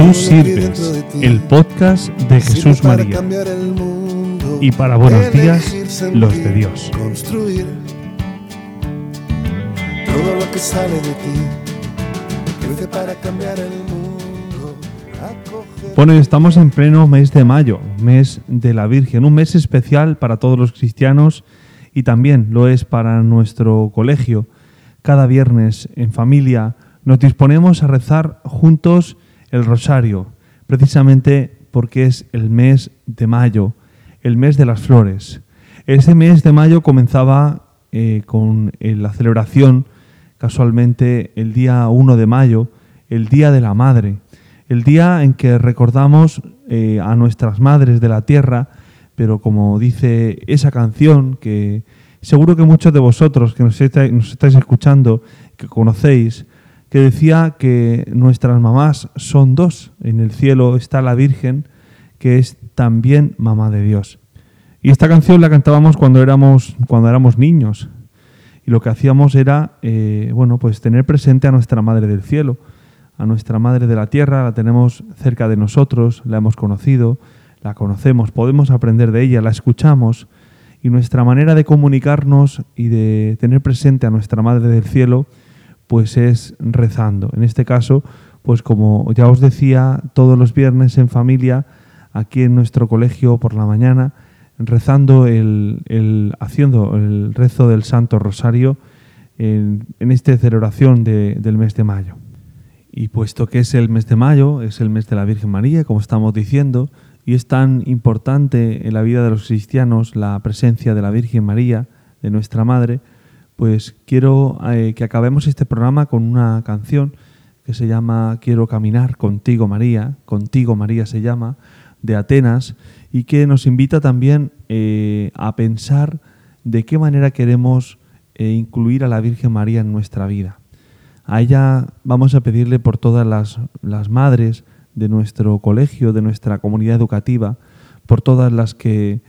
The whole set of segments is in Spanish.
Tú sirves, el podcast de Jesús María. Y para buenos días, los de Dios. Construir todo lo que sale de ti, para cambiar el mundo. Bueno, estamos en pleno mes de mayo, mes de la Virgen, un mes especial para todos los cristianos y también lo es para nuestro colegio. Cada viernes en familia nos disponemos a rezar juntos el rosario, precisamente porque es el mes de mayo, el mes de las flores. Ese mes de mayo comenzaba eh, con eh, la celebración, casualmente el día 1 de mayo, el Día de la Madre, el día en que recordamos eh, a nuestras madres de la tierra, pero como dice esa canción que seguro que muchos de vosotros que nos estáis escuchando, que conocéis, que decía que nuestras mamás son dos. En el cielo está la Virgen, que es también mamá de Dios. Y esta canción la cantábamos cuando éramos, cuando éramos niños. Y lo que hacíamos era, eh, bueno, pues tener presente a nuestra Madre del Cielo, a nuestra Madre de la Tierra, la tenemos cerca de nosotros, la hemos conocido, la conocemos, podemos aprender de ella, la escuchamos. Y nuestra manera de comunicarnos y de tener presente a nuestra Madre del Cielo pues es rezando. En este caso, pues como ya os decía, todos los viernes en familia, aquí en nuestro colegio por la mañana, rezando el, haciendo el rezo del Santo Rosario en, esta celebración del mes de mayo. Y puesto que es el mes de mayo, es el mes de la Virgen María, como estamos diciendo, y es tan importante en la vida de los cristianos la presencia de la Virgen María, de nuestra Madre, pues quiero eh, que acabemos este programa con una canción que se llama Quiero caminar contigo María, contigo María se llama, de Atenas, y que nos invita también eh, a pensar de qué manera queremos eh, incluir a la Virgen María en nuestra vida. A ella vamos a pedirle por todas las, las madres de nuestro colegio, de nuestra comunidad educativa, por todas las que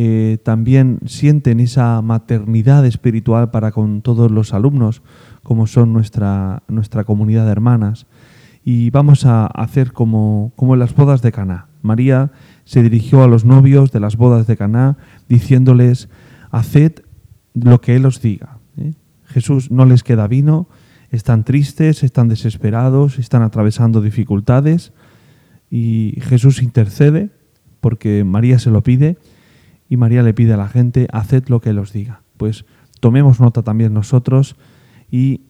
eh, también sienten esa maternidad espiritual para con todos los alumnos, como son nuestra, nuestra comunidad de hermanas. Y vamos a hacer como, como en las bodas de Caná. María se dirigió a los novios de las bodas de Caná diciéndoles, haced lo que Él os diga. ¿eh? Jesús no les queda vino, están tristes, están desesperados, están atravesando dificultades y Jesús intercede porque María se lo pide y María le pide a la gente, haced lo que Él os diga. Pues tomemos nota también nosotros y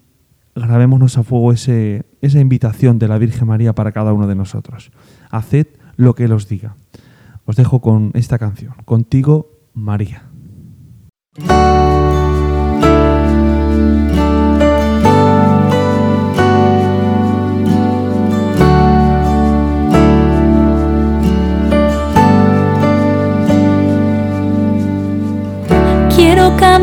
grabémonos a fuego ese, esa invitación de la Virgen María para cada uno de nosotros. Haced lo que Él os diga. Os dejo con esta canción, Contigo, María.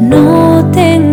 no tengo.